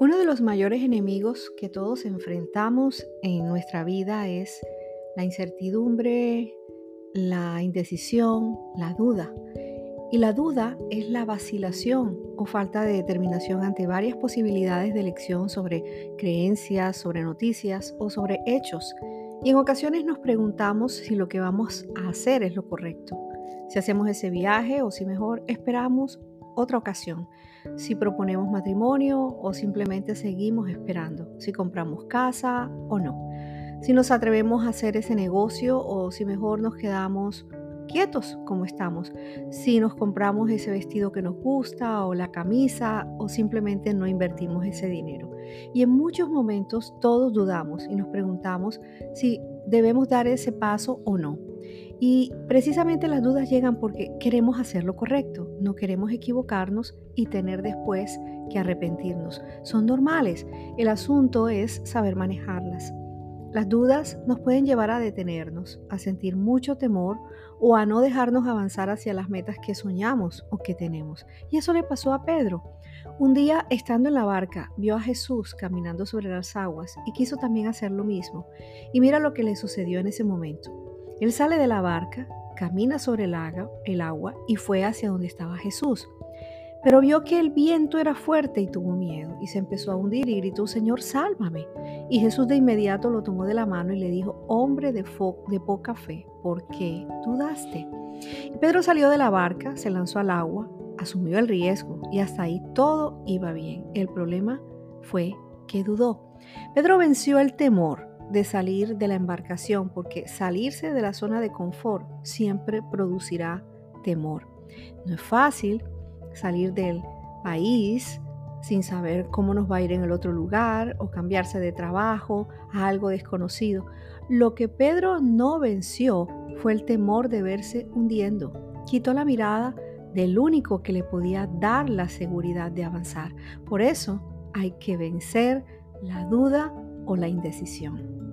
Uno de los mayores enemigos que todos enfrentamos en nuestra vida es la incertidumbre, la indecisión, la duda. Y la duda es la vacilación o falta de determinación ante varias posibilidades de elección sobre creencias, sobre noticias o sobre hechos. Y en ocasiones nos preguntamos si lo que vamos a hacer es lo correcto, si hacemos ese viaje o si mejor esperamos otra ocasión, si proponemos matrimonio o simplemente seguimos esperando, si compramos casa o no, si nos atrevemos a hacer ese negocio o si mejor nos quedamos quietos como estamos, si nos compramos ese vestido que nos gusta o la camisa o simplemente no invertimos ese dinero. Y en muchos momentos todos dudamos y nos preguntamos si debemos dar ese paso o no. Y precisamente las dudas llegan porque queremos hacer lo correcto, no queremos equivocarnos y tener después que arrepentirnos. Son normales, el asunto es saber manejarlas. Las dudas nos pueden llevar a detenernos, a sentir mucho temor o a no dejarnos avanzar hacia las metas que soñamos o que tenemos. Y eso le pasó a Pedro. Un día, estando en la barca, vio a Jesús caminando sobre las aguas y quiso también hacer lo mismo. Y mira lo que le sucedió en ese momento. Él sale de la barca, camina sobre el agua, el agua y fue hacia donde estaba Jesús. Pero vio que el viento era fuerte y tuvo miedo y se empezó a hundir y gritó, Señor, sálvame. Y Jesús de inmediato lo tomó de la mano y le dijo, hombre de, de poca fe, ¿por qué dudaste? Y Pedro salió de la barca, se lanzó al agua, asumió el riesgo y hasta ahí todo iba bien. El problema fue que dudó. Pedro venció el temor de salir de la embarcación, porque salirse de la zona de confort siempre producirá temor. No es fácil salir del país sin saber cómo nos va a ir en el otro lugar o cambiarse de trabajo a algo desconocido. Lo que Pedro no venció fue el temor de verse hundiendo. Quitó la mirada del único que le podía dar la seguridad de avanzar. Por eso hay que vencer la duda o la indecisión.